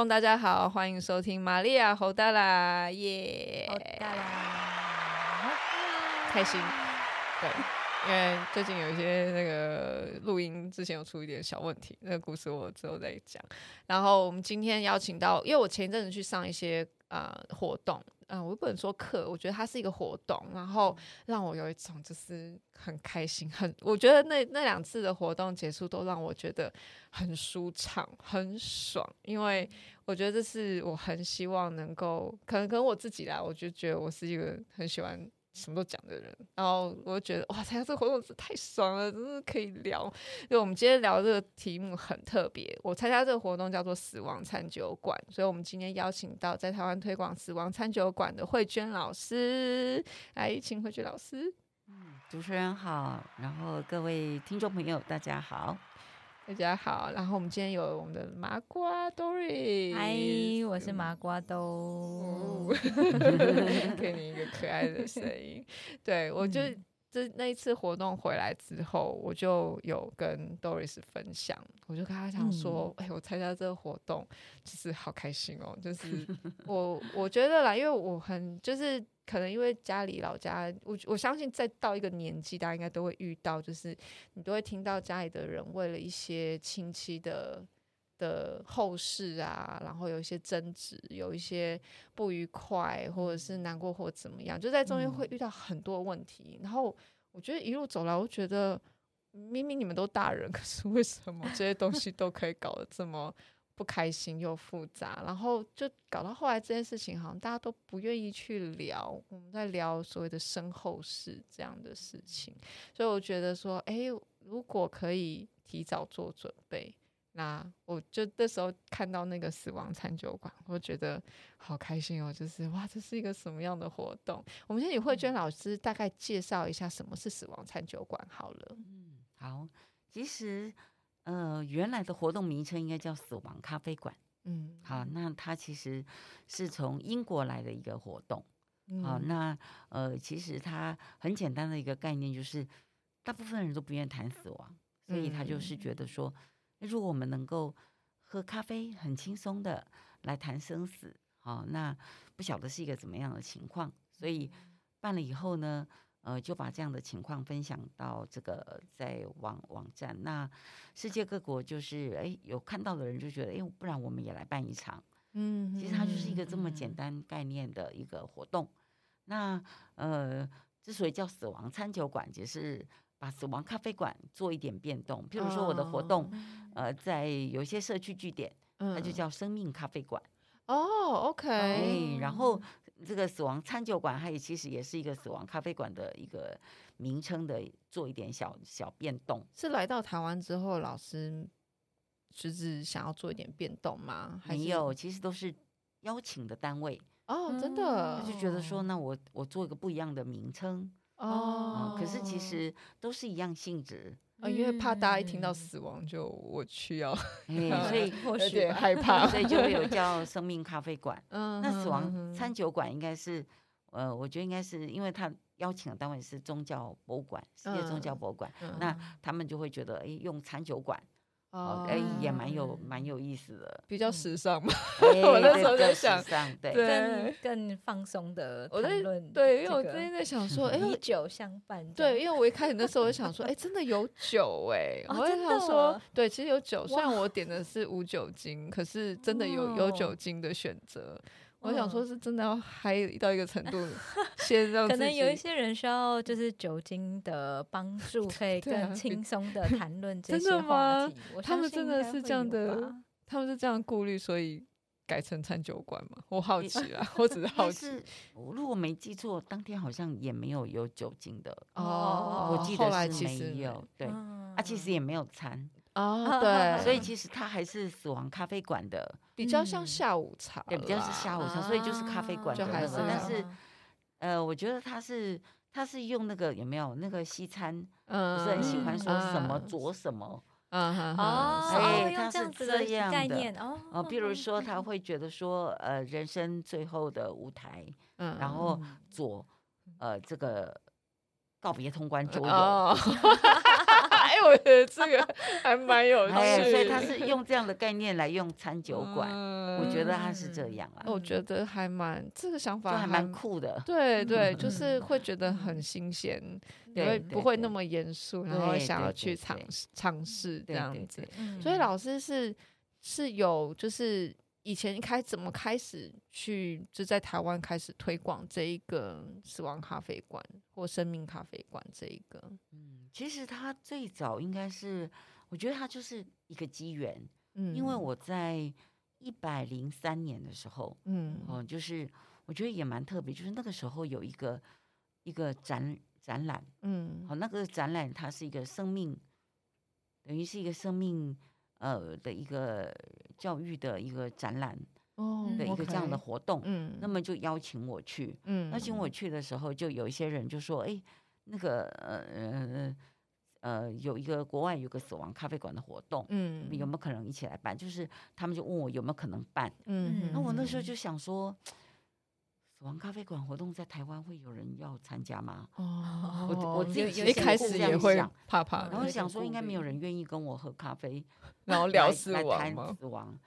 众大家好，欢迎收听玛利亚侯大啦，耶，侯大啦，开心，对，因为最近有一些那个录音之前有出一点小问题，那个故事我之后再讲。然后我们今天邀请到，因为我前一阵子去上一些、呃、活动。嗯，我不能说课，我觉得它是一个活动，然后让我有一种就是很开心，很我觉得那那两次的活动结束都让我觉得很舒畅、很爽，因为我觉得这是我很希望能够，可能可能我自己啦，我就觉得我是一个很喜欢。什么都讲的人，然后我就觉得哇，参加这个活动是太爽了，真的可以聊。因为我们今天聊这个题目很特别，我参加这个活动叫做“死亡餐酒馆”，所以我们今天邀请到在台湾推广死亡餐酒馆的慧娟老师来，请慧娟老师。嗯，主持人好，然后各位听众朋友大家好。大家好，然后我们今天有我们的麻瓜 Doris，嗨，我是麻瓜豆，哦、给你一个可爱的声音。对，我就这那一次活动回来之后，我就有跟 Doris 分享，我就跟他讲说，哎、嗯欸，我参加这个活动就是好开心哦，就是我我觉得啦，因为我很就是。可能因为家里老家，我我相信再到一个年纪，大家应该都会遇到，就是你都会听到家里的人为了一些亲戚的的后事啊，然后有一些争执，有一些不愉快，或者是难过或怎么样，就在中间会遇到很多问题。然后我觉得一路走来，我觉得明明你们都大人，可是为什么这些东西都可以搞得这么？不开心又复杂，然后就搞到后来这件事情，好像大家都不愿意去聊。我们在聊所谓的身后事这样的事情，所以我觉得说，哎，如果可以提早做准备，那我就那时候看到那个死亡餐酒馆，我觉得好开心哦，就是哇，这是一个什么样的活动？我们先请慧娟老师大概介绍一下什么是死亡餐酒馆好了。嗯，好，其实。呃，原来的活动名称应该叫死亡咖啡馆。嗯，好，那它其实是从英国来的一个活动。嗯、好，那呃，其实它很简单的一个概念就是，大部分人都不愿意谈死亡，所以他就是觉得说，嗯、如果我们能够喝咖啡，很轻松的来谈生死，好，那不晓得是一个怎么样的情况，所以办了以后呢。呃，就把这样的情况分享到这个在网网站，那世界各国就是哎有看到的人就觉得哎，不然我们也来办一场，嗯，其实它就是一个这么简单概念的一个活动。那呃，之所以叫死亡餐酒馆，就是把死亡咖啡馆做一点变动。譬如说我的活动，呃，在有些社区据点，它就叫生命咖啡馆。哦，OK，然后。这个死亡餐酒馆，它也其实也是一个死亡咖啡馆的一个名称的，做一点小小变动。是来到台湾之后，老师就是想要做一点变动吗？还没有，其实都是邀请的单位哦，真的，他就觉得说，那我我做一个不一样的名称哦、嗯，可是其实都是一样性质。啊，因为怕大家一听到死亡就我去要，嗯、所以或许害怕，所以就会有 叫生命咖啡馆。嗯，那死亡餐酒馆应该是，呃，我觉得应该是因为他邀请的单位是宗教博物馆，世界宗教博物馆，嗯、那他们就会觉得，哎，用餐酒馆。哦，哎，也蛮有蛮有意思的，比较时尚嘛。嗯、我那时候在想，对，更更放松的讨论。对，因为我最近在想说，哎，以酒相伴。对，因为我一开始那时候我就 想说，哎，真的有酒哎，我在想说，对，其实有酒，虽然我点的是无酒精，可是真的有有酒精的选择。我想说，是真的要嗨到一个程度，先让可能有一些人需要就是酒精的帮助，可以更轻松的谈论 这些话题。他们真的是这样的，他们是这样顾虑，所以改成餐酒馆嘛？我好奇啊，我只是好奇。如果没记错，当天好像也没有有酒精的哦。我记得是没有，对，啊，其实也没有餐。哦，对，所以其实它还是死亡咖啡馆的，比较像下午茶，对比较是下午茶，所以就是咖啡馆的那个。但是，呃，我觉得它是它是用那个有没有那个西餐，不是很喜欢说什么佐什么，嗯哼，哦，它是这样的概念哦，比如说他会觉得说，呃，人生最后的舞台，嗯，然后佐，呃，这个告别通关桌 我觉得这个还蛮有趣的，哎，所以他是用这样的概念来用餐酒馆，嗯、我觉得他是这样啊。我觉得还蛮这个想法还蛮酷的，对对，就是会觉得很新鲜，因为不会那么严肃，然后想要去尝试尝试这样子。所以老师是是有就是。以前一开怎么开始去就在台湾开始推广这一个死亡咖啡馆或生命咖啡馆这一个？嗯，其实它最早应该是，我觉得它就是一个机缘。嗯，因为我在一百零三年的时候，嗯，哦，就是我觉得也蛮特别，就是那个时候有一个一个展展览，嗯，好，那个展览它是一个生命，等于是一个生命。呃的一个教育的一个展览哦的一个这样的活动，嗯，那么就邀请我去，嗯，邀请我去的时候，就有一些人就说，哎，那个呃呃呃，有一个国外有个死亡咖啡馆的活动，嗯，有没有可能一起来办？就是他们就问我有没有可能办，嗯，那我那时候就想说。死亡咖啡馆活动在台湾会有人要参加吗？哦，我我自己一开始也会怕怕，然后想说应该没有人愿意跟我喝咖啡，然后聊死亡来谈死亡。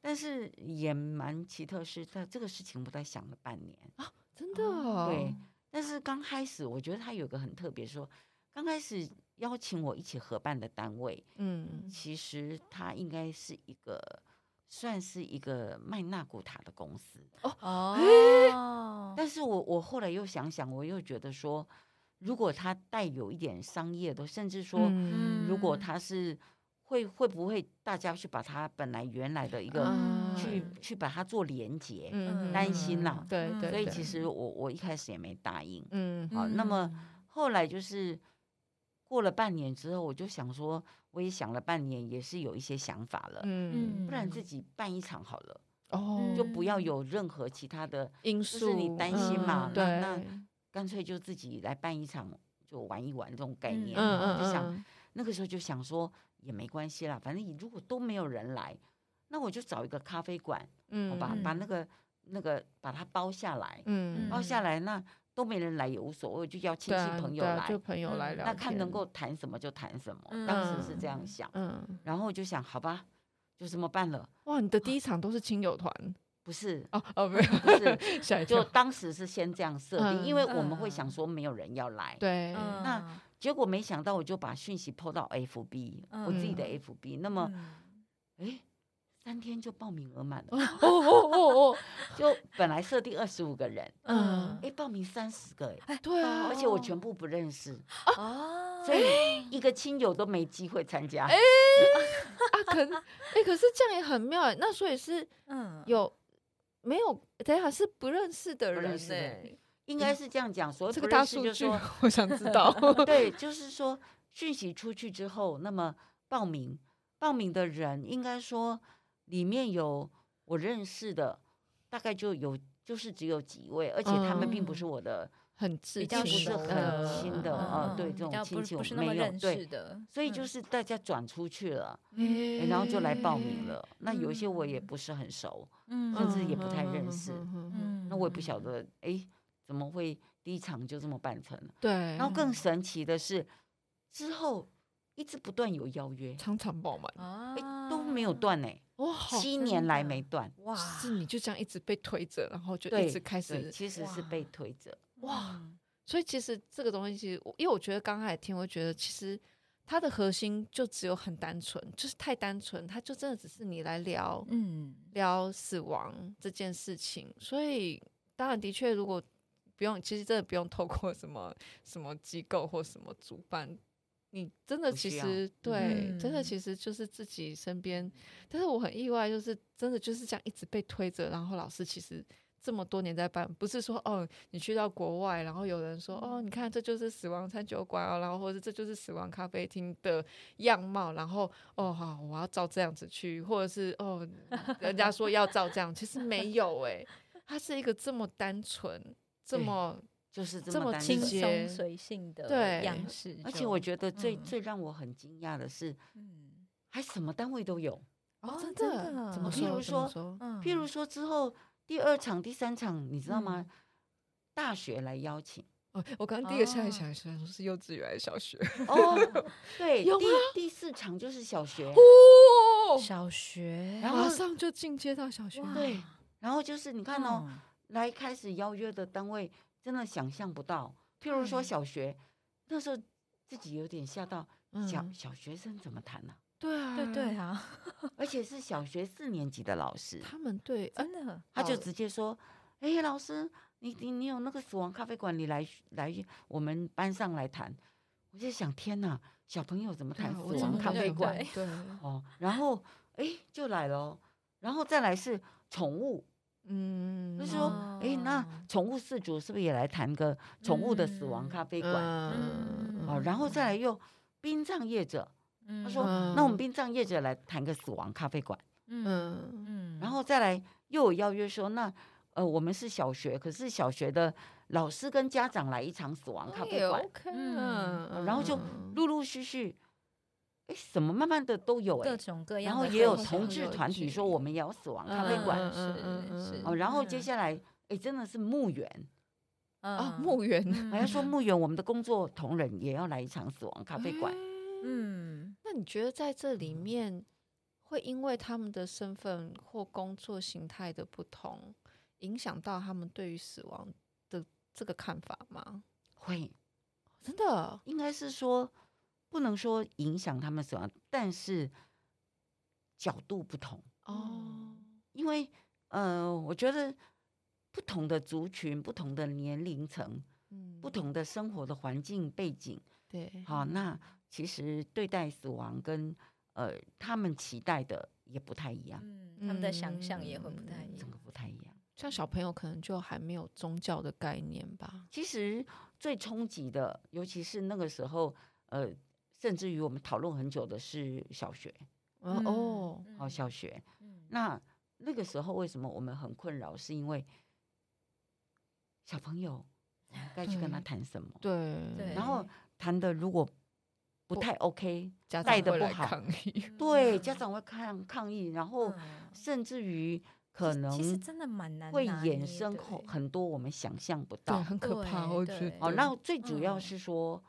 但是也蛮奇特，是在这个事情我在想了半年啊，真的、哦。对，但是刚开始我觉得他有个很特别，说刚开始邀请我一起合办的单位，嗯，其实他应该是一个。算是一个卖纳古塔的公司。哦哦，但是我我后来又想想，我又觉得说，如果它带有一点商业的，甚至说，嗯、如果它是会会不会大家去把它本来原来的一个、嗯、去去把它做连接，嗯、担心啦，对对，所以其实我我一开始也没答应，嗯，好，那么后来就是过了半年之后，我就想说。我也想了半年，也是有一些想法了。嗯，不然自己办一场好了。哦，就不要有任何其他的因素，就是你担心嘛。对，那干脆就自己来办一场，就玩一玩这种概念。嗯嗯，就想那个时候就想说也没关系啦，反正你如果都没有人来，那我就找一个咖啡馆，嗯，把把那个那个把它包下来，嗯，包下来那。都没人来也无所谓，就叫亲戚朋友来，就朋友来聊。那看能够谈什么就谈什么，当时是这样想。嗯，然后就想，好吧，就这么办了。哇，你的第一场都是亲友团？不是哦哦，没有，不是，就当时是先这样设定，因为我们会想说没有人要来。对，那结果没想到，我就把讯息 po 到 FB，我自己的 FB。那么，哎。三天就报名额满了，哦哦哦哦，就本来设定二十五个人，嗯，哎，报名三十个，哎，对啊，而且我全部不认识，啊，所以一个亲友都没机会参加，哎，啊，可，哎，可是这样也很妙，哎，那所以是，嗯，有没有？等下是不认识的人呢？应该是这样讲，所以这个大数据，我想知道，对，就是说讯息出去之后，那么报名报名的人应该说。里面有我认识的，大概就有就是只有几位，而且他们并不是我的很比较不是很亲的啊，对这种亲戚我没有对的，所以就是大家转出去了，然后就来报名了。那有一些我也不是很熟，甚至也不太认识，那我也不晓得，哎，怎么会第一场就这么办成了？对，然后更神奇的是之后。一直不断有邀约，常常爆满，哎，都没有断呢。哇，七年来没断。哇，是你就这样一直被推着，然后就一直开始，其实是被推着。哇，所以其实这个东西，其实因为我觉得刚才听，我觉得其实它的核心就只有很单纯，就是太单纯，它就真的只是你来聊，嗯，聊死亡这件事情。所以当然的确，如果不用，其实真的不用透过什么什么机构或什么主办。你真的其实对，嗯、真的其实就是自己身边，但是我很意外，就是真的就是这样一直被推着，然后老师其实这么多年在办，不是说哦，你去到国外，然后有人说哦，你看这就是死亡餐酒馆哦，然后或者这就是死亡咖啡厅的样貌，然后哦好，我要照这样子去，或者是哦，人家说要照这样，其实没有哎，它是一个这么单纯，这么。就是这么轻松随性的样式，而且我觉得最最让我很惊讶的是，嗯，还什么单位都有哦，真的？怎么说？譬如说，譬如说之后第二场、第三场，你知道吗？大学来邀请哦，我刚刚第一个下来想说是幼稚园还是小学？哦，对，第四场就是小学哦，小学，然后马上就进阶到小学。对，然后就是你看哦，来开始邀约的单位真的想象不到，譬如说小学那时候自己有点吓到，小小学生怎么谈呢？对啊，对对啊，而且是小学四年级的老师，他们对真的，他就直接说：“哎，老师。”你你你有那个死亡咖啡馆，你来来我们班上来谈，我就想天哪，小朋友怎么谈死亡咖啡馆？对哦，然后哎就来了，然后再来是宠物，嗯，就是说哎那宠物饲主是不是也来谈个宠物的死亡咖啡馆？嗯，哦，然后再来又殡葬业者，他说那我们殡葬业者来谈个死亡咖啡馆，嗯嗯，然后再来又有邀约说那。呃，我们是小学，可是小学的老师跟家长来一场死亡咖啡馆，嗯，然后就陆陆续续，哎，什么慢慢的都有，各种各样，然后也有同志团体说我们也要死亡咖啡馆，是是，哦，然后接下来，哎，真的是墓园，啊，墓园，还要说。墓园，我们的工作同仁也要来一场死亡咖啡馆，嗯，那你觉得在这里面会因为他们的身份或工作形态的不同？影响到他们对于死亡的这个看法吗？会，真的？应该是说不能说影响他们死亡，但是角度不同哦。因为呃，我觉得不同的族群、不同的年龄层、嗯、不同的生活的环境背景，对，好，那其实对待死亡跟呃他们期待的也不太一样，嗯，他们的想象也会不太一样，整个不太一样。像小朋友可能就还没有宗教的概念吧。其实最冲击的，尤其是那个时候，呃，甚至于我们讨论很久的是小学。嗯、哦，好，小学。嗯、那那个时候为什么我们很困扰？是因为小朋友 该去跟他谈什么？对。对。然后谈的如果不太 OK，家带的不好，抗议。对，家长会抗抗议，然后甚至于。可能其实真的蛮难，会衍生后很多我们想象不到，很可怕。我觉得哦，那最主要是说，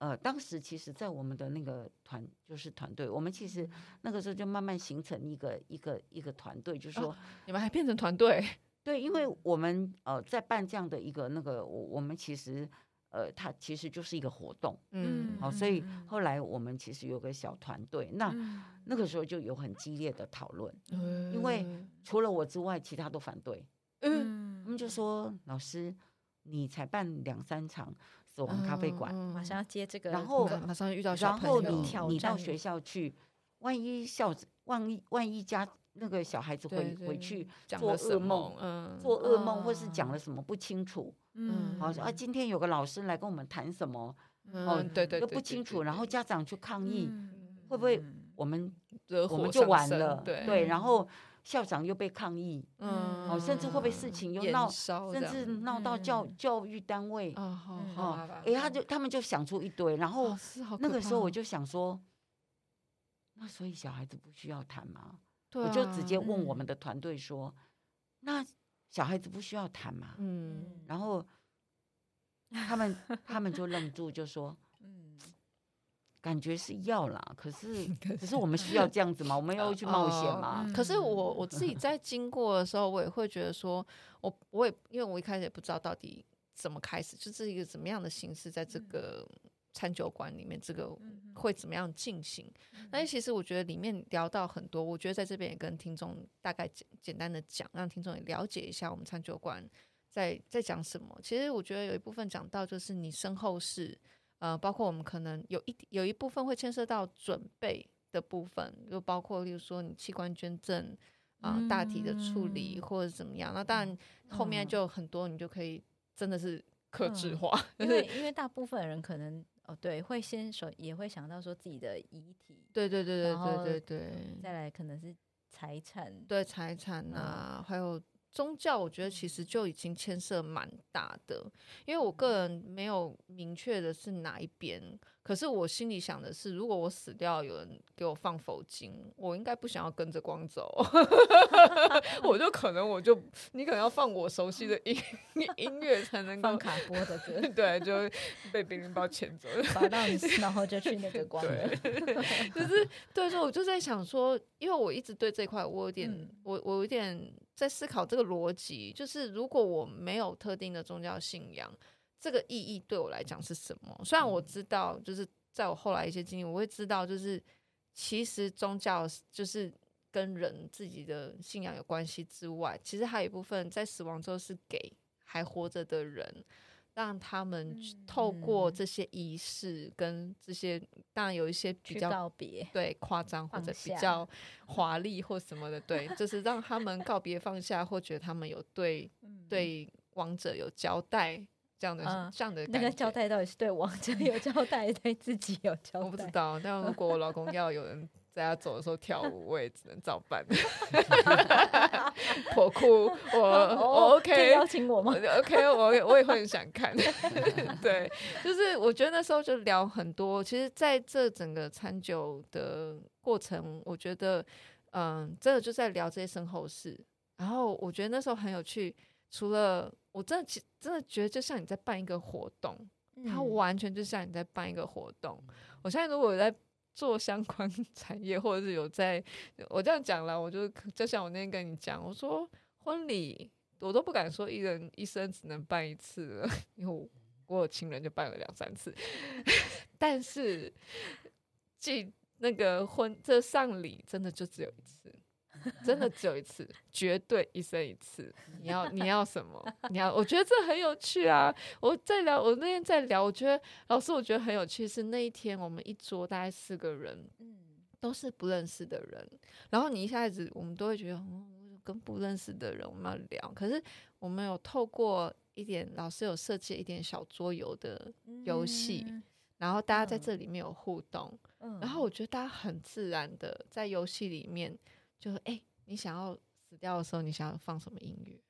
呃，当时其实，在我们的那个团，就是团队，我们其实那个时候就慢慢形成一个一个一个团队，就是说你们还变成团队？对，因为我们呃在办这样的一个那个，我我们其实。呃，它其实就是一个活动，嗯，好，所以后来我们其实有个小团队，那、嗯、那个时候就有很激烈的讨论，嗯、因为。除了我之外，其他都反对，嗯，他们就说老师，你才办两三场死亡咖啡馆，马上要接这个，然后马上遇到然后你你到学校去，万一校万一万一家那个小孩子回回去做噩梦，嗯，做噩梦或是讲了什么不清楚。嗯，好说啊，今天有个老师来跟我们谈什么？嗯，对对，都不清楚。然后家长去抗议，会不会我们我们就完了？对，然后校长又被抗议，嗯，哦，甚至会不会事情又闹，甚至闹到教教育单位？哦，好，哎，他就他们就想出一堆，然后那个时候我就想说，那所以小孩子不需要谈吗？我就直接问我们的团队说，那。小孩子不需要谈吗，嗯，然后他们他们就愣住，就说，嗯，感觉是要啦，可是 可是我们需要这样子吗？我们要去冒险吗？可是我我自己在经过的时候，我也会觉得说，我我也因为我一开始也不知道到底怎么开始，就是一个怎么样的形式，在这个。餐酒馆里面这个会怎么样进行？那其实我觉得里面聊到很多，我觉得在这边也跟听众大概简简单的讲，让听众也了解一下我们餐酒馆在在讲什么。其实我觉得有一部分讲到就是你身后事，呃，包括我们可能有一有一部分会牵涉到准备的部分，就包括例如说你器官捐赠啊、呃、大体的处理或者怎么样。那当然后面就很多，你就可以真的是克制化，因为 因为大部分人可能。哦，对，会先首，也会想到说自己的遗体，对对对对对对对，再来可能是财产，对财产啊，还有宗教，我觉得其实就已经牵涉蛮大的，因为我个人没有明确的是哪一边。可是我心里想的是，如果我死掉，有人给我放佛经，我应该不想要跟着光走，我就可能我就你可能要放我熟悉的音音乐才能放卡波的歌，对，就被别人包牵走，拔到你，然后就去那个光了。就是对，所以我就在想说，因为我一直对这块我有点，嗯、我我有点在思考这个逻辑，就是如果我没有特定的宗教信仰。这个意义对我来讲是什么？虽然我知道，就是在我后来一些经历，我会知道，就是其实宗教就是跟人自己的信仰有关系之外，其实还有一部分在死亡之后是给还活着的人，让他们透过这些仪式跟这些，当然有一些比较告别，对夸张或者比较华丽或什么的，对，就是让他们告别放下，或觉得他们有对 对王者有交代。这样的，嗯、这样的那个交代到底是对王者有交代，对自己有交代？我不知道。但如 果我老公要有人在他走的时候跳 舞，我也只能照办。婆哭，我我 OK，邀请我吗？OK，我我也会很想看。对，就是我觉得那时候就聊很多。其实，在这整个餐酒的过程，我觉得，嗯，真的就在聊这些身后事。然后我觉得那时候很有趣。除了我真的，其真的觉得就像你在办一个活动，嗯、它完全就像你在办一个活动。我现在如果有在做相关 产业，或者是有在，我这样讲了，我就就像我那天跟你讲，我说婚礼我都不敢说一人一生只能办一次，因为我，我有亲人就办了两三次，但是即那个婚这丧礼真的就只有一次。真的只有一次，绝对一生一次。你要 你要什么？你要？我觉得这很有趣啊！我在聊，我那天在聊，我觉得老师，我觉得很有趣是那一天我们一桌大概四个人，嗯都是不认识的人。然后你一下子，我们都会觉得，嗯，跟不认识的人我们要聊。可是我们有透过一点老师有设计一点小桌游的游戏，然后大家在这里面有互动，然后我觉得大家很自然的在游戏里面。就是哎、欸，你想要死掉的时候，你想要放什么音乐？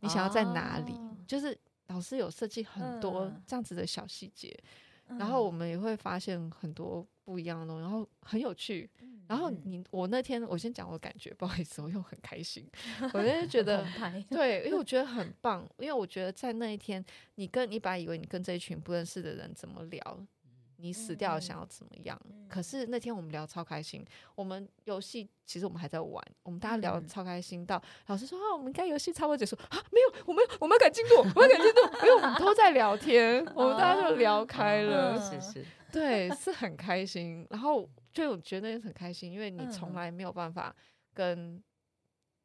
你想要在哪里？哦、就是老师有设计很多这样子的小细节，嗯、然后我们也会发现很多不一样的东西，然后很有趣。嗯、然后你我那天我先讲我感觉，不好意思，我又很开心。我那天 觉得对，因为我觉得很 棒，因为我觉得在那一天，你跟你本来以为你跟这一群不认识的人怎么聊。你死掉想要怎么样？嗯、可是那天我们聊超开心。我们游戏其实我们还在玩，我们大家聊得超开心。到、嗯、老师说啊，我们应该游戏差不多结束啊，没有，我们我们要赶进度，我们要赶进度，因为我们都在聊天，我们大家就聊开了。是是，对，是很开心。然后就我觉得也很开心，因为你从来没有办法跟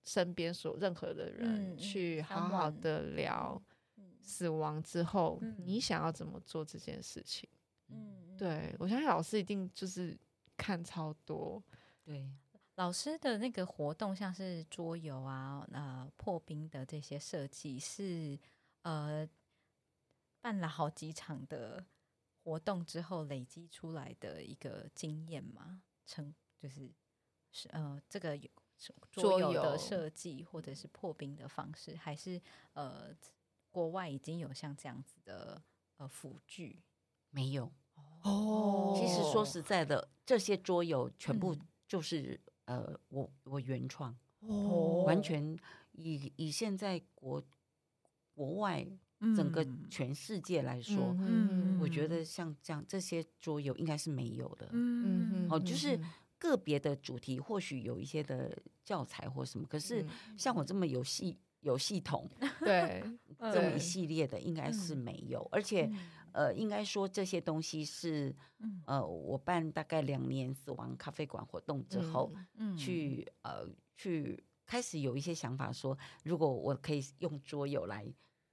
身边所任何的人去好好的聊死亡之后，你想要怎么做这件事情。嗯，对，我相信老师一定就是看超多。对，老师的那个活动，像是桌游啊、呃破冰的这些设计，是呃办了好几场的活动之后累积出来的一个经验嘛？成就是是呃这个桌游的设计或者是破冰的方式，还是呃国外已经有像这样子的呃辅具？没有哦，其实说实在的，这些桌游全部就是、嗯、呃，我我原创。哦，完全以以现在国国外整个全世界来说，嗯、我觉得像这样这些桌游应该是没有的，嗯哦，就是个别的主题或许有一些的教材或什么，可是像我这么有系有系统，对这么一系列的应该是没有，而且。呃，应该说这些东西是，呃，我办大概两年死亡咖啡馆活动之后，嗯嗯、去呃去开始有一些想法说，说如果我可以用桌游来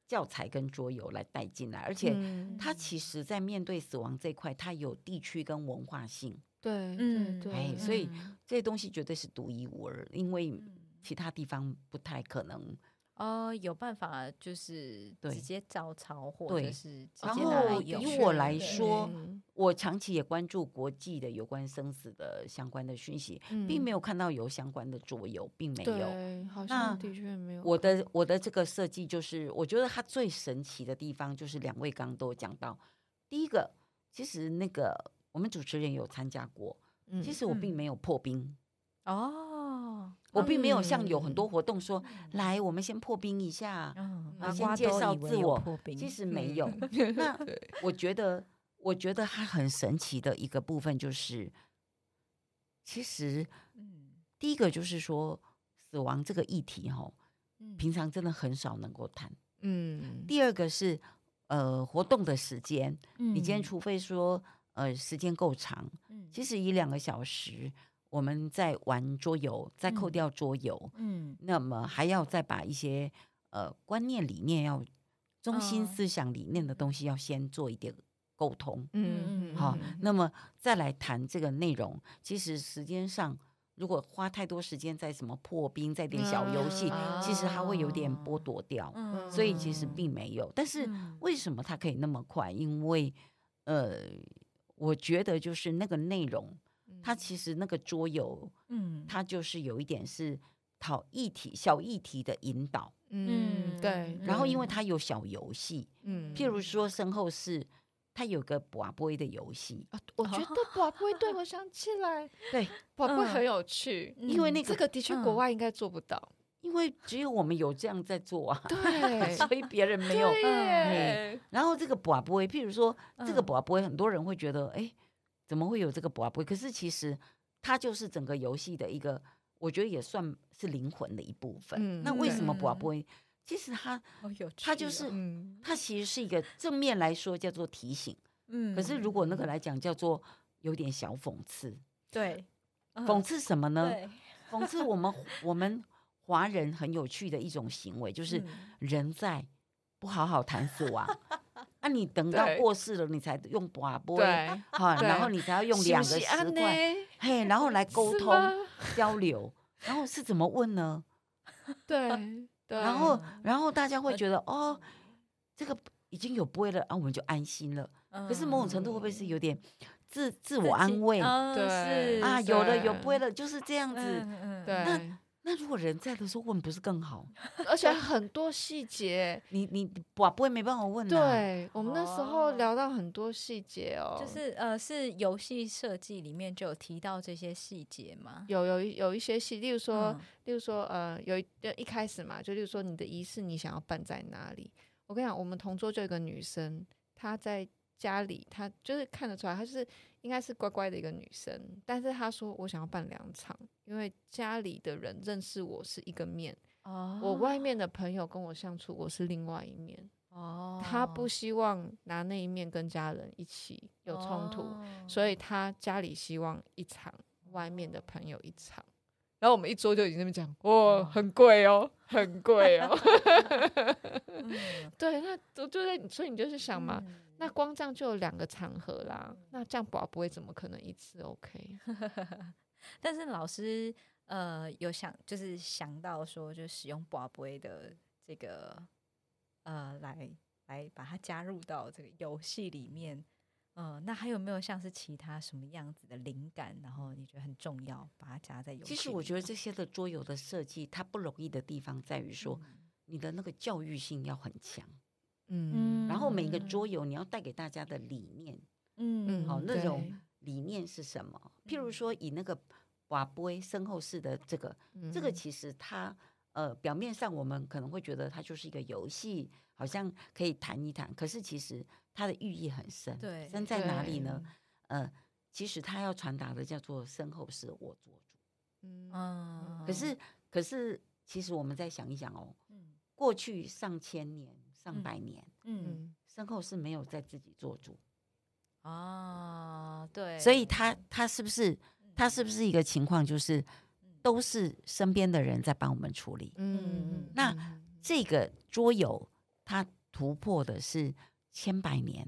教材跟桌游来带进来，而且它其实在面对死亡这一块，它有地区跟文化性，对，嗯，对，哎，所以这些东西绝对是独一无二，因为其他地方不太可能。呃，有办法就是直接照抄，或者是直接然后以我来说，我我长期也关注国际的有关生死的相关的讯息，嗯、并没有看到有相关的桌游，并没有。对，好。像的确没有。我的我的。这个设计就是，我觉得它最神奇的地方就是两位刚刚都有讲到，第一个，其实那个我们主持人有参加过，嗯、其实我并没有破冰、嗯、哦，我并没有像有很多活动说，嗯、来我们先破冰一下，嗯，先介绍自我，其实没有。嗯、那 我觉得。我觉得它很神奇的一个部分就是，其实，第一个就是说死亡这个议题哈，平常真的很少能够谈。嗯。第二个是呃活动的时间，你今天除非说呃时间够长，其实一两个小时，我们在玩桌游，再扣掉桌游，嗯，那么还要再把一些呃观念理念要中心思想理念的东西要先做一点。沟通，嗯嗯，好，那么再来谈这个内容。其实时间上，如果花太多时间在什么破冰，在点小游戏，嗯、其实它会有点剥夺掉。嗯、所以其实并没有。但是为什么它可以那么快？因为呃，我觉得就是那个内容，它其实那个桌游，嗯，它就是有一点是讨议题、小议题的引导。嗯，对。然后因为它有小游戏，嗯，譬如说身后是。它有个博杯的游戏啊，我觉得博杯，对，我想起来，对，博杯很有趣，因为那个这个的确国外应该做不到，因为只有我们有这样在做啊，对，所以别人没有。嗯然后这个博杯，譬如说这个博杯，很多人会觉得，哎，怎么会有这个博杯？可是其实它就是整个游戏的一个，我觉得也算是灵魂的一部分。那为什么博杯？其实它，它就是，它其实是一个正面来说叫做提醒，嗯，可是如果那个来讲叫做有点小讽刺，对，讽刺什么呢？讽刺我们我们华人很有趣的一种行为，就是人在不好好谈死亡，那你等到过世了，你才用跋杯，对，好，然后你才要用两个石块，嘿，然后来沟通交流，然后是怎么问呢？对。然后，然后大家会觉得哦，这个已经有波了，啊我们就安心了。可是某种程度会不会是有点自自我安慰？对啊，有了有波了，就是这样子。对。那那如果人在的时候问，不是更好？而且很多细节，你你我不会没办法问。对，我们那时候聊到很多细节哦，就是呃，是游戏设计里面就有提到这些细节吗？有有有一些细，例如说，例如说呃，有一一开始嘛，就例如说你的仪式你想要办在哪里？我跟你讲，我们同桌就有一个女生，她在家里，她就是看得出来，她是。应该是乖乖的一个女生，但是她说我想要办两场，因为家里的人认识我是一个面，哦，我外面的朋友跟我相处我是另外一面，哦，她不希望拿那一面跟家人一起有冲突，哦，所以她家里希望一场，外面的朋友一场，然后我们一桌就已经那边讲，哇，很贵哦，很贵哦，对，那我就在，所以你就是想嘛。嗯那光这样就有两个场合啦，那这样宝不会怎么可能一次 OK？但是老师呃有想就是想到说就使用宝不会的这个呃来来把它加入到这个游戏里面，呃，那还有没有像是其他什么样子的灵感？然后你觉得很重要，把它加在游戏里？其实我觉得这些的桌游的设计，它不容易的地方在于说，嗯、你的那个教育性要很强。嗯，然后每一个桌游你要带给大家的理念，嗯，好，那种理念是什么？譬如说以那个瓦杯身后式的这个，这个其实它呃表面上我们可能会觉得它就是一个游戏，好像可以谈一谈，可是其实它的寓意很深，对，深在哪里呢？呃，其实他要传达的叫做身后事我做主，嗯，可是可是其实我们再想一想哦，过去上千年。上百年，嗯，身后是没有在自己做主啊，对，所以他他是不是他是不是一个情况，就是都是身边的人在帮我们处理，嗯，那这个桌游它突破的是千百年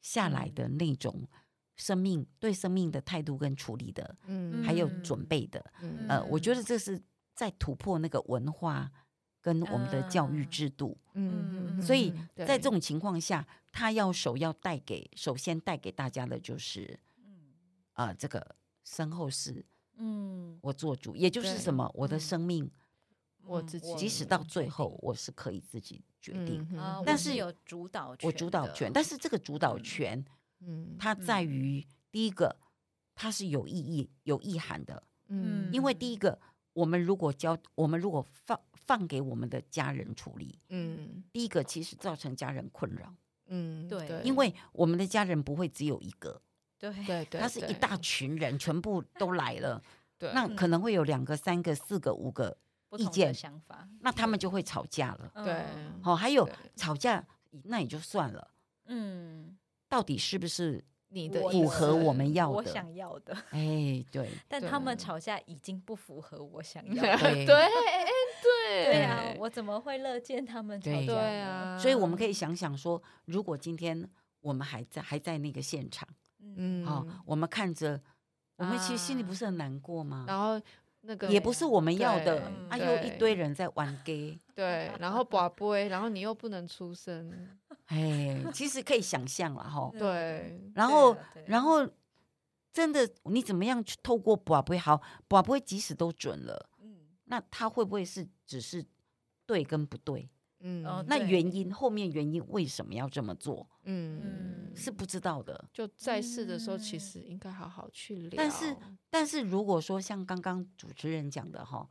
下来的那种生命对生命的态度跟处理的，嗯，还有准备的，呃，我觉得这是在突破那个文化。跟我们的教育制度，嗯，所以在这种情况下，他要首要带给，首先带给大家的就是，啊、呃，这个身后事，嗯，我做主，也就是什么，我的生命，我自己，即使到最后，我是可以自己决定，但是有主导权，我主导权，但是这个主导权，嗯，它在于第一个，它是有意义、有意涵的，嗯，因为第一个，我们如果交，我们如果放放给我们的家人处理，嗯，第一个其实造成家人困扰。嗯，对，因为我们的家人不会只有一个，对对。对，他是一大群人，全部都来了，对，那可能会有两个、三个、四个、五个意见想法，那他们就会吵架了，对，好，还有吵架那也就算了，嗯，到底是不是你的符合我们要的、我想要的？哎，对，但他们吵架已经不符合我想要 的，对。对对啊，我怎么会乐见他们吵架？对啊，所以我们可以想想说，如果今天我们还在还在那个现场，嗯，好，我们看着，我们其实心里不是很难过吗？然后那个也不是我们要的，啊，又一堆人在玩 gay，对，然后拔杯，然后你又不能出声，哎，其实可以想象了哈，对，然后然后真的你怎么样去透过拔杯好，拔杯即使都准了。嗯那他会不会是只是对跟不对？嗯，那原因后面原因为什么要这么做？嗯，是不知道的。就在世的时候，其实应该好好去聊。但是，但是如果说像刚刚主持人讲的哈，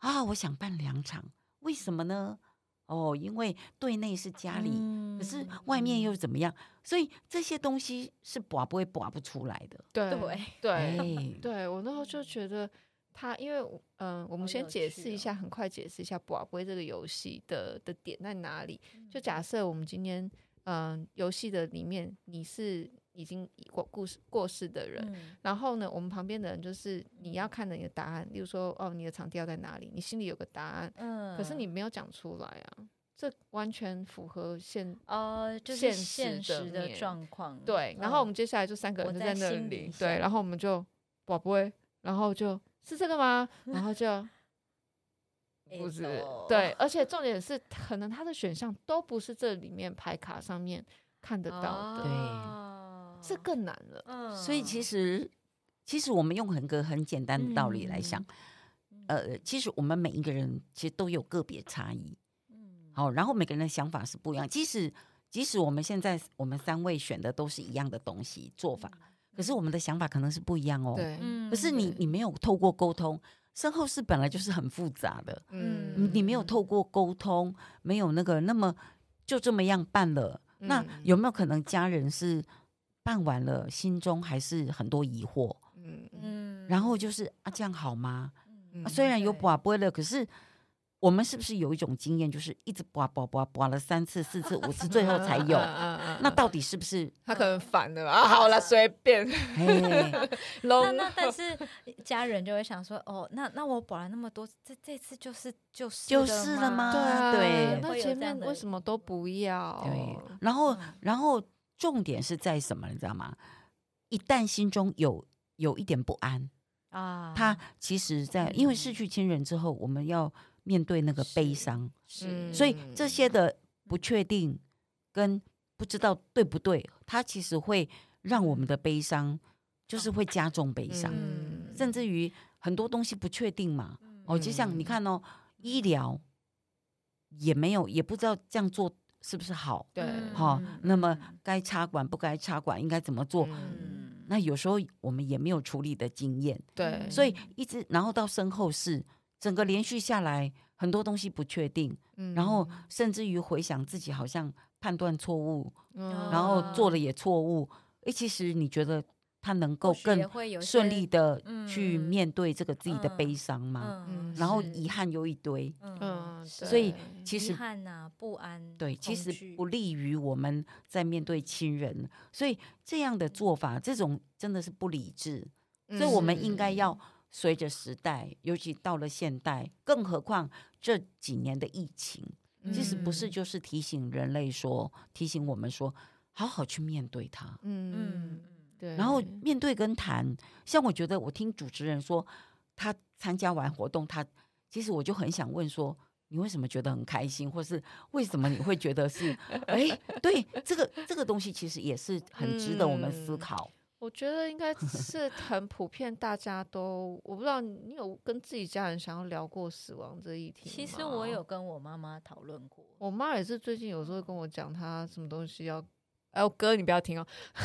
啊，我想办两场，为什么呢？哦，因为对内是家里，嗯、可是外面又怎么样？所以这些东西是拔不会拔不出来的。对对对，对我那时候就觉得。他因为嗯、呃，我们先解释一下，很快解释一下博杯这个游戏的的点在哪里。就假设我们今天嗯，游戏的里面你是已经过故事过世的人，嗯、然后呢，我们旁边的人就是你要看的你的答案，例如说哦，你的场地要在哪里？你心里有个答案，嗯，可是你没有讲出来啊，这完全符合现呃，就是现实的状况。对，然后我们接下来就三个人就在那里，对，然后我们就博杯，然后就是这个吗？然后就不是对，而且重点是，可能他的选项都不是这里面牌卡上面看得到的，对，这更难了。所以其实，其实我们用很个很简单的道理来想，呃，其实我们每一个人其实都有个别差异，嗯，好，然后每个人的想法是不一样。即使即使我们现在我们三位选的都是一样的东西做法。可是我们的想法可能是不一样哦。对，可是你你没有透过沟通，身后事本来就是很复杂的。嗯，你没有透过沟通，没有那个那么就这么样办了。那有没有可能家人是办完了，心中还是很多疑惑？嗯嗯，然后就是啊，这样好吗？虽然有拔杯了，可是。我们是不是有一种经验，就是一直刮刮刮刮了三次、四次、五次，最后才有？那到底是不是他可能烦了啊？好了，随便。那那但是家人就会想说，哦，那那我拔了那么多，这这次就是就是就是了吗？对对，那前面为什么都不要？对，然后然后重点是在什么？你知道吗？一旦心中有有一点不安啊，他其实在因为失去亲人之后，我们要。面对那个悲伤，是，所以这些的不确定跟不知道对不对，它其实会让我们的悲伤就是会加重悲伤，嗯、甚至于很多东西不确定嘛。嗯、哦，就像你看哦，医疗也没有，也不知道这样做是不是好，对，好、哦，那么该插管不该插管应该怎么做？嗯、那有时候我们也没有处理的经验，对，所以一直然后到身后事。整个连续下来，很多东西不确定，嗯、然后甚至于回想自己好像判断错误，嗯、然后做了也错误。哎，其实你觉得他能够更顺利的去面对这个自己的悲伤吗？嗯嗯、然后遗憾又一堆，嗯，所以其实遗憾啊，不安，对，其实不利于我们在面对亲人。所以这样的做法，这种真的是不理智。嗯、所以我们应该要。随着时代，尤其到了现代，更何况这几年的疫情，其实不是就是提醒人类说，提醒我们说，好好去面对它。嗯嗯，对。然后面对跟谈，像我觉得，我听主持人说，他参加完活动，他其实我就很想问说，你为什么觉得很开心，或是为什么你会觉得是？哎，对，这个这个东西其实也是很值得我们思考。嗯、我觉得应该是很普遍，大家都我不知道你有跟自己家人想要聊过死亡这一题。其实我有跟我妈妈讨论过，我妈也是最近有时候跟我讲，她什么东西要。哎，我哥，你不要听哦。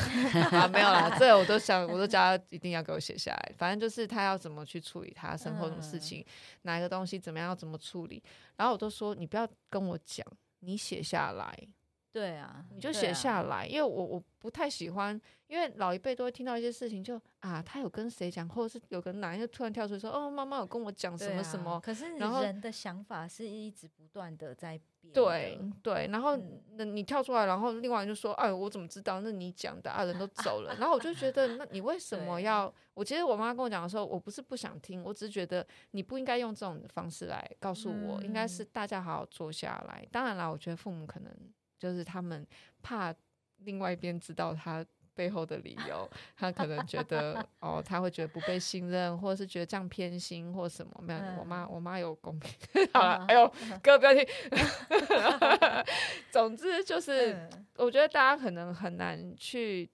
啊，没有啦，这我都想，我都叫她一定要给我写下来。反正就是她要怎么去处理她生活什么事情，嗯、哪一个东西怎么样要怎么处理。然后我都说，你不要跟我讲，你写下来。对啊，你就写下来，啊、因为我我不太喜欢，因为老一辈都会听到一些事情就，就啊，他有跟谁讲，或者是有个男人突然跳出来说，哦，妈妈有跟我讲什么什么。啊、可是人的想法是一直不断的在变。对对，然后那你跳出来，然后另外人就说，哎，我怎么知道？那你讲的，啊，人都走了。然后我就觉得，那你为什么要？我其实我妈跟我讲的时候，我不是不想听，我只是觉得你不应该用这种方式来告诉我，嗯、应该是大家好好坐下来。当然啦，我觉得父母可能。就是他们怕另外一边知道他背后的理由，他可能觉得 哦，他会觉得不被信任，或者是觉得这样偏心或什么。没有，我妈我妈有公平。好了，哎呦，哥不要听。总之就是，我觉得大家可能很难去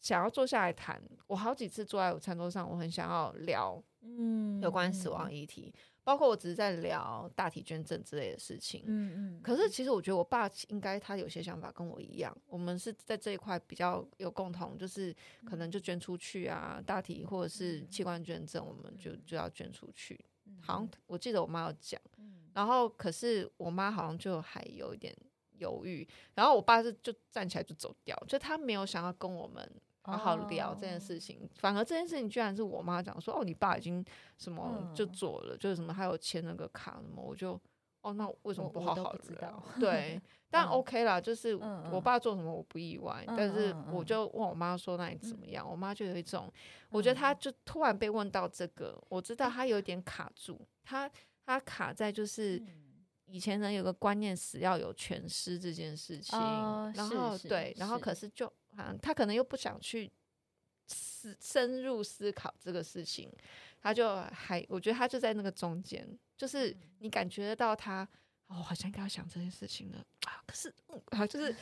想要坐下来谈。我好几次坐在我餐桌上，我很想要聊，嗯，有关死亡议题。包括我只是在聊大体捐赠之类的事情，嗯嗯。可是其实我觉得我爸应该他有些想法跟我一样，我们是在这一块比较有共同，就是可能就捐出去啊，大体或者是器官捐赠，我们就就要捐出去。好像我记得我妈有讲，然后可是我妈好像就还有一点犹豫，然后我爸是就站起来就走掉，就他没有想要跟我们。好好聊这件事情，反而这件事情居然是我妈讲说，哦，你爸已经什么就。做了，就是什么还有签那个卡什么，我就哦，那为什么不好好聊？对，但 OK 啦，就是我爸做什么我不意外，但是我就问我妈说，那你怎么样？我妈就有一种，我觉得她就突然被问到这个，我知道她有点卡住，她她卡在就是以前人有个观念，死要有全尸这件事情，然后对，然后可是就。他可能又不想去思深入思考这个事情，他就还我觉得他就在那个中间，就是你感觉得到他哦，好像应该要想这件事情了啊，可是啊，就是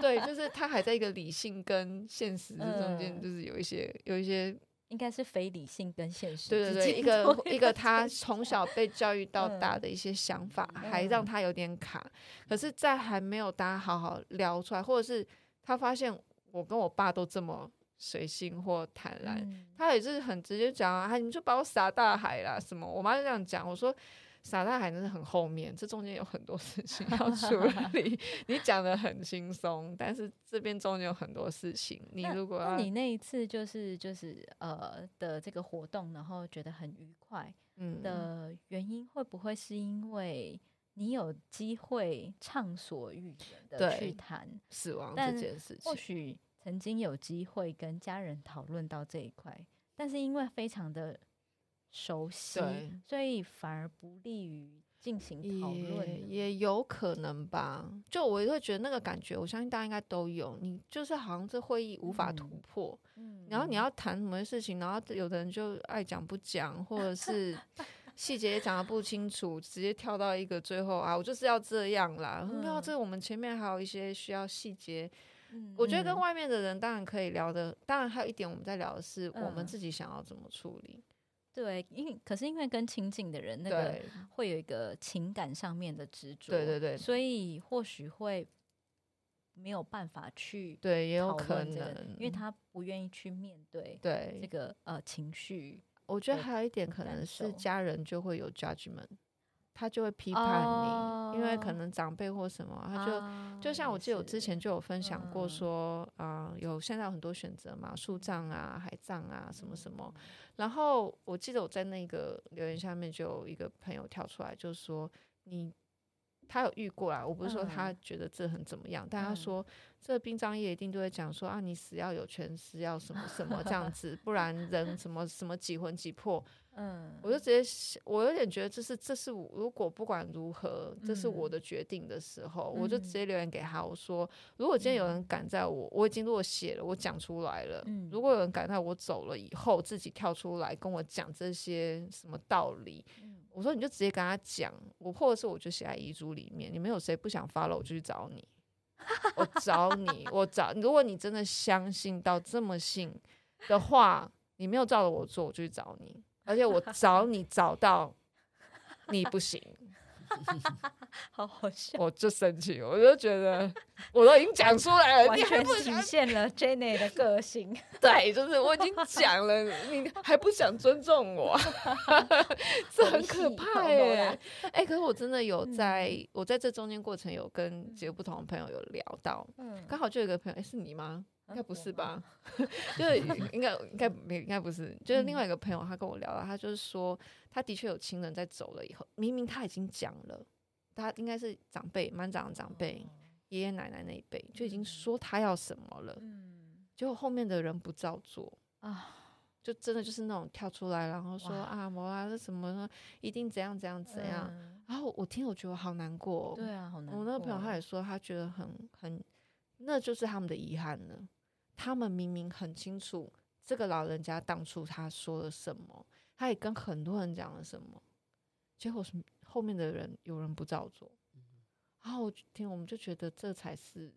对，就是他还在一个理性跟现实的中间，就是有一些有一些应该是非理性跟现实，对对对，一个一个他从小被教育 到大的一些想法，还让他有点卡。可是，在还没有大家好好聊出来，或者是他发现。我跟我爸都这么随性或坦然，嗯、他也是很直接讲啊，你就把我撒大海啦什么？我妈就这样讲，我说撒大海那是很后面，这中间有很多事情要处理。你讲的很轻松，但是这边中间有很多事情。你如果你那一次就是就是呃的这个活动，然后觉得很愉快，嗯的原因会不会是因为？你有机会畅所欲言的去谈死亡这件事情，或许曾经有机会跟家人讨论到这一块，但是因为非常的熟悉，所以反而不利于进行讨论。也，也有可能吧，就我也会觉得那个感觉，我相信大家应该都有。你就是好像这会议无法突破，嗯，然后你要谈什么事情，然后有的人就爱讲不讲，或者是。细节也讲的不清楚，直接跳到一个最后啊，我就是要这样啦。没有、嗯，这我们前面还有一些需要细节。嗯、我觉得跟外面的人当然可以聊的，当然还有一点我们在聊的是我们自己想要怎么处理。嗯、对，因为可是因为跟亲近的人那个会有一个情感上面的执着，对对对，所以或许会没有办法去对，也有可能，因为他不愿意去面对对这个呃情绪。我觉得还有一点可能是家人就会有 judgment，他就会批判你，哦、因为可能长辈或什么，他就、哦、就像我记得我之前就有分享过说，啊、嗯呃，有现在有很多选择嘛，树葬啊、海葬啊什么什么，然后我记得我在那个留言下面就有一个朋友跳出来，就说你。他有遇过啦，我不是说他觉得这很怎么样，嗯、但他说这殡葬业一定都会讲说啊，你死要有全尸，要什么什么这样子，不然人什么什么几魂几魄。嗯，我就直接，我有点觉得这是这是如果不管如何，这是我的决定的时候，嗯、我就直接留言给他，我说如果今天有人敢在我我已经落血了，我讲出来了，嗯、如果有人敢在我走了以后自己跳出来跟我讲这些什么道理。我说你就直接跟他讲，我或者是我就写在遗嘱里面，你们有谁不想发了我就去找你，我找你，我找。如果你真的相信到这么信的话，你没有照着我做，我就去找你，而且我找你找到你不行。好好笑，我就生气，我就觉得我都已经讲出来了，完全体现了 Jenny 的个性。对，就是我已经讲了，你还不想尊重我，这很可怕耶！哎、欸，可是我真的有在，嗯、我在这中间过程有跟几个不同的朋友有聊到，嗯，刚好就有一个朋友，哎、欸，是你吗？应该不是吧？就是应该应该没应该不是，就是另外一个朋友，他跟我聊了，他就是说，他的确有亲人在走了以后，明明他已经讲了，他应该是长辈，蛮长的长辈，爷爷、哦、奶奶那一辈就已经说他要什么了，嗯，结果后面的人不照做啊，就真的就是那种跳出来，然后说哇啊，我啊，这什么呢？一定怎样怎样怎样，嗯、然后我听我觉得我好难过，对啊，好难过。我那个朋友他也说，他觉得很很，那就是他们的遗憾了。他们明明很清楚这个老人家当初他说了什么，他也跟很多人讲了什么，结果是后面的人有人不照做，然后我听我们就觉得这才是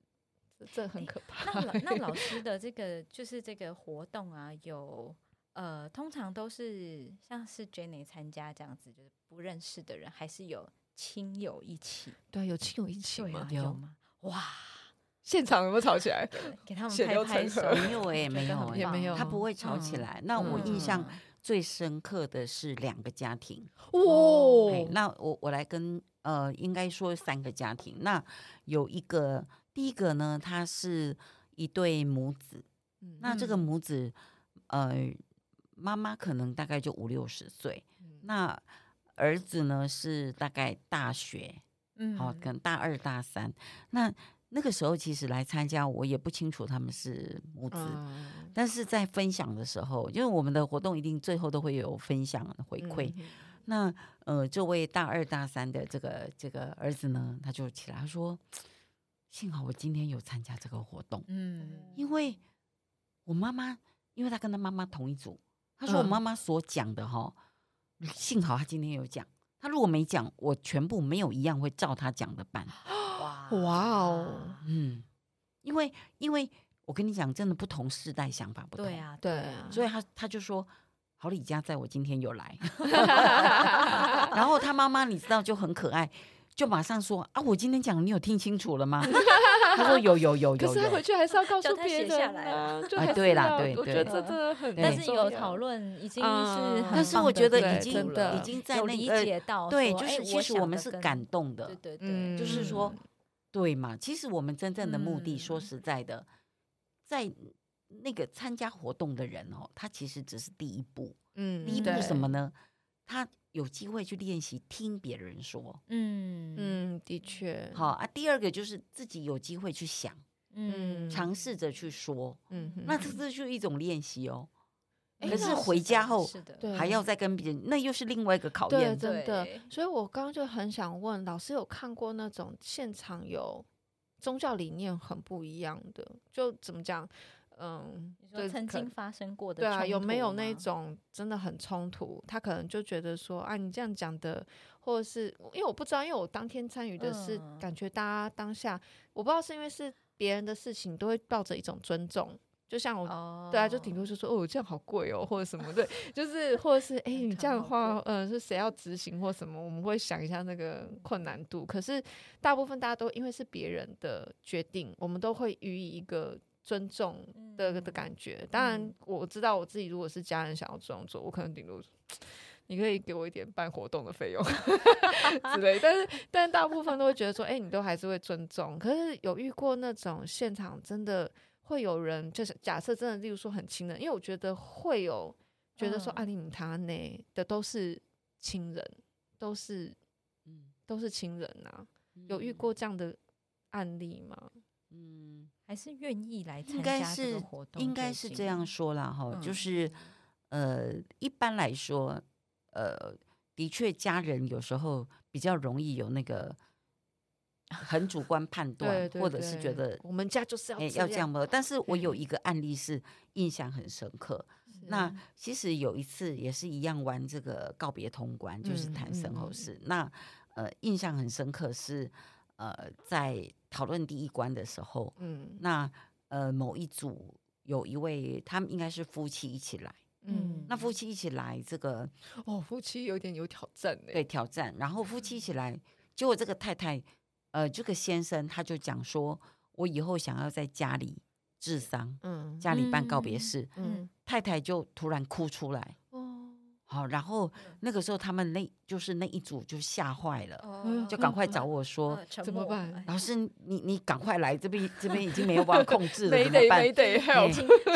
这，这很可怕。欸、那 那老师的这个就是这个活动啊，有呃，通常都是像是 Jenny 参加这样子，就是不认识的人，还是有亲友一起？对，有亲友一起吗？啊、有吗？哇！现场有没有吵起来？给他们拍拍手。没有 哎，没有也没有，他不会吵起来。那我印象最深刻的是两个家庭哦。那我我来跟呃，应该说三个家庭。那有一个第一个呢，他是一对母子。那这个母子呃，妈妈可能大概就五六十岁，那儿子呢是大概大学，嗯，好，可能大二大三。那那个时候其实来参加，我也不清楚他们是母子，嗯、但是在分享的时候，因为我们的活动一定最后都会有分享回馈。嗯、那呃，这位大二大三的这个这个儿子呢，他就起来他说：“幸好我今天有参加这个活动，嗯，因为我妈妈，因为他跟他妈妈同一组，他说我妈妈所讲的哈，嗯、幸好他今天有讲，他如果没讲，我全部没有一样会照他讲的办。”哇哦，嗯，因为因为我跟你讲，真的不同世代想法不同，对啊，对啊，所以他他就说，好李家在我今天有来，然后他妈妈你知道就很可爱，就马上说啊，我今天讲你有听清楚了吗？他说有有有有，可是他回去还是要告诉别人啊，哎对啦对，我觉得这真的很，但是有讨论已经是，但是我觉得已经已经在那理解到，对，就是其实我们是感动的，对对对，就是说。对嘛？其实我们真正的目的，说实在的，嗯、在那个参加活动的人哦，他其实只是第一步。嗯，第一步什么呢？他有机会去练习听别人说。嗯嗯，的确。好啊。第二个就是自己有机会去想，嗯，尝试着去说。嗯，那这这就是一种练习哦。可是回家后，还要再跟别人，那又是另外一个考验，真的。所以我刚刚就很想问老师，有看过那种现场有宗教理念很不一样的，就怎么讲？嗯，就曾经发生过的，对啊，有没有那种真的很冲突？他可能就觉得说，啊，你这样讲的，或者是因为我不知道，因为我当天参与的是，感觉大家当下，我不知道是因为是别人的事情，都会抱着一种尊重。就像我，oh. 对啊，就顶多就说哦，这样好贵哦，或者什么，对，就是或者是哎，你这样的话，嗯、呃，是谁要执行或什么，我们会想一下那个困难度。可是大部分大家都因为是别人的决定，我们都会予以一个尊重的的感觉。当然，我知道我自己如果是家人想要这样做，我可能顶多你可以给我一点办活动的费用 之类。但是，但大部分都会觉得说，哎，你都还是会尊重。可是有遇过那种现场真的。会有人就是假设真的，例如说很亲人，因为我觉得会有觉得说阿里姆塔内的都是亲人，都是嗯都是亲人啊，有遇过这样的案例吗？嗯，还是愿意来参加这个活动？应该是这样说啦哈，就是呃一般来说，呃的确家人有时候比较容易有那个。很主观判断，对对对，或者是觉得我们家就是要、欸、要这样吗？但是我有一个案例是印象很深刻。那其实有一次也是一样玩这个告别通关，就是谈身后事。嗯嗯、那呃，印象很深刻是呃，在讨论第一关的时候，嗯，那呃某一组有一位，他们应该是夫妻一起来，嗯，那夫妻一起来这个哦，夫妻有点有挑战，对挑战。然后夫妻一起来，结果这个太太，呃，这个先生他就讲说，我以后想要在家里。治丧，嗯，家里办告别式，嗯，太太就突然哭出来，哦，好，然后那个时候他们那就是那一组就吓坏了，哦，就赶快找我说怎么办？老师，你你赶快来这边，这边已经没有办法控制了，怎么办？没得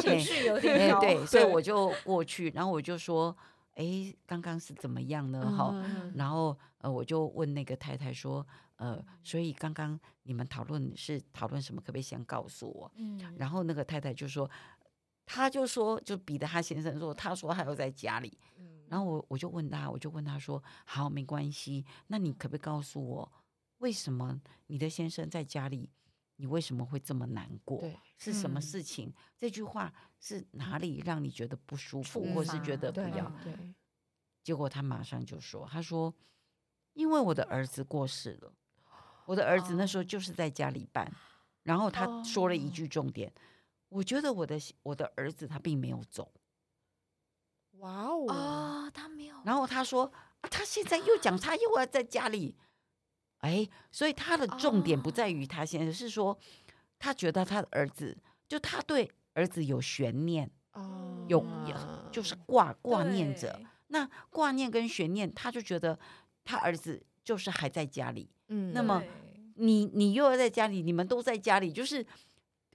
情绪有点高，对，所以我就过去，然后我就说，哎，刚刚是怎么样呢？好，然后呃，我就问那个太太说。呃，所以刚刚你们讨论是讨论什么？可不可以先告诉我？嗯，然后那个太太就说，他就说，就彼得他先生说，他说他要在家里。嗯，然后我我就问他，我就问他说，好，没关系，那你可不可以告诉我，为什么你的先生在家里，你为什么会这么难过？是什么事情？嗯，这句话是哪里让你觉得不舒服，或是觉得不要？对，结果他马上就说，他说，因为我的儿子过世了。我的儿子那时候就是在家里办，然后他说了一句重点，我觉得我的我的儿子他并没有走。哇哦，啊，他没有。然后他说，他现在又讲他又要在家里，哎，所以他的重点不在于他现在是说，他觉得他的儿子就他对儿子有悬念，哦有就是挂挂念着，那挂念跟悬念，他就觉得他儿子就是还在家里。嗯，那么你你又要在家里，你们都在家里，就是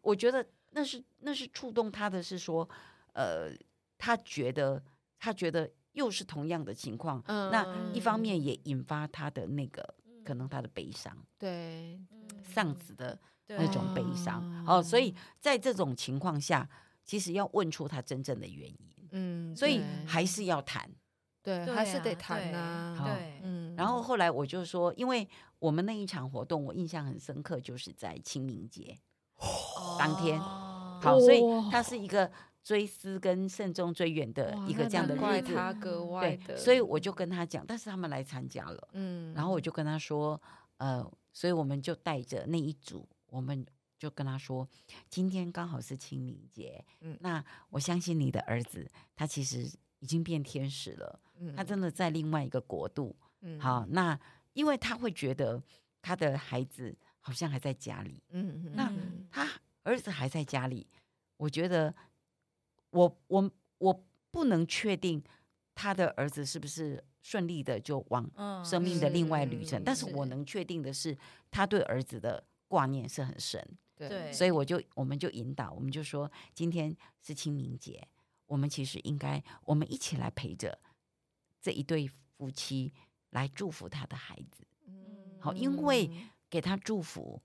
我觉得那是那是触动他的是说，呃，他觉得他觉得又是同样的情况，嗯，那一方面。也引发他的那个可能他的悲伤，对，丧子的那种悲伤，哦，所以在这种情况下，其实要问出他真正的原因，嗯，所以还是要谈。对，还是得谈呐。对，嗯。然后后来我就说，因为我们那一场活动，我印象很深刻，就是在清明节当天。好，所以它是一个追思跟慎重追远的一个这样的日子。他格外的。对，所以我就跟他讲，但是他们来参加了。嗯。然后我就跟他说，呃，所以我们就带着那一组，我们就跟他说，今天刚好是清明节。嗯。那我相信你的儿子，他其实已经变天使了。他真的在另外一个国度，嗯，好，那因为他会觉得他的孩子好像还在家里，嗯，那他儿子还在家里，我觉得我我我不能确定他的儿子是不是顺利的就往生命的另外旅程，但是我能确定的是，他对儿子的挂念是很深，对，所以我就我们就引导，我们就说今天是清明节，我们其实应该我们一起来陪着。这一对夫妻来祝福他的孩子，嗯，好，因为给他祝福，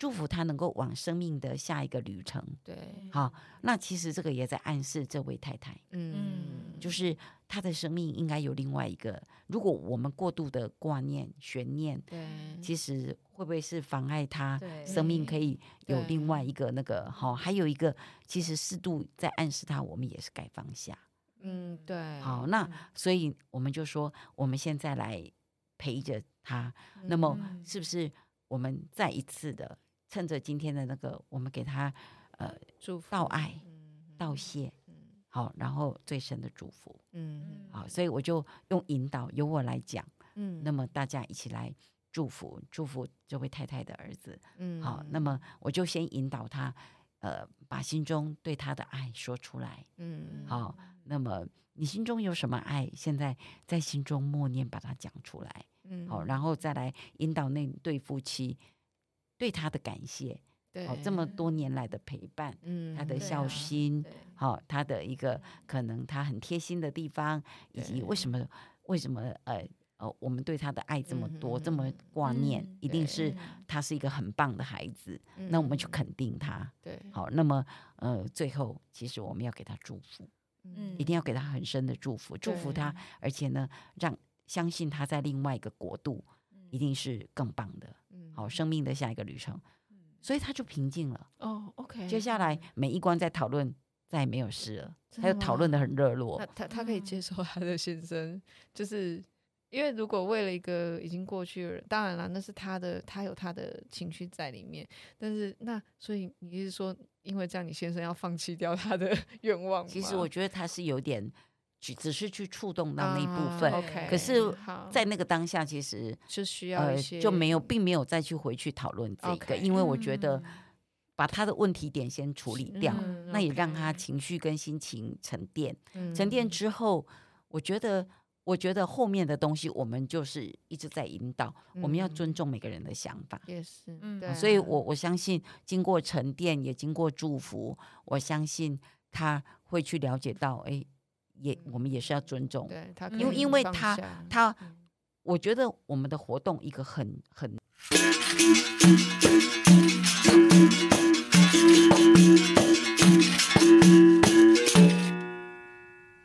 祝福他能够往生命的下一个旅程，对，好，那其实这个也在暗示这位太太，嗯，就是他的生命应该有另外一个。如果我们过度的挂念、悬念，对，其实会不会是妨碍他生命可以有另外一个那个？好，还有一个，其实适度在暗示他，我们也是该放下。嗯，对。好，那所以我们就说，我们现在来陪着他。嗯、那么，是不是我们再一次的趁着今天的那个，我们给他呃祝福、道爱、嗯、道谢，嗯、好，然后最深的祝福。嗯，好，所以我就用引导，由我来讲。嗯，那么大家一起来祝福，祝福这位太太的儿子。嗯，好，那么我就先引导他，呃，把心中对他的爱说出来。嗯，好。那么你心中有什么爱？现在在心中默念，把它讲出来。嗯，好，然后再来引导那对夫妻对他的感谢。对，好，这么多年来的陪伴，嗯，他的孝心，好，他的一个可能他很贴心的地方，以及为什么为什么呃呃我们对他的爱这么多，这么挂念，一定是他是一个很棒的孩子。那我们就肯定他。对，好，那么呃最后其实我们要给他祝福。嗯，一定要给他很深的祝福，祝福他，而且呢，让相信他在另外一个国度一定是更棒的，好，生命的下一个旅程，所以他就平静了。哦，OK。接下来每一关在讨论再也没有事了，他就讨论的很热络。那他他可以接受他的先生，就是因为如果为了一个已经过去的人，当然了，那是他的，他有他的情绪在里面。但是那所以你是说，因为这样，你先生要放弃掉他的 愿望？其实我觉得他是有点。只只是去触动到那一部分，啊 okay, 可是，在那个当下，其实就需要一些、呃、就没有，并没有再去回去讨论这个，okay, 因为我觉得把他的问题点先处理掉，嗯、那也让他情绪跟心情沉淀。嗯、沉淀之后，我觉得，我觉得后面的东西，我们就是一直在引导，嗯、我们要尊重每个人的想法。也是，嗯，所以我我相信，经过沉淀，也经过祝福，我相信他会去了解到，哎。也，我们也是要尊重，对他，因为因为他他，我觉得我们的活动一个很很。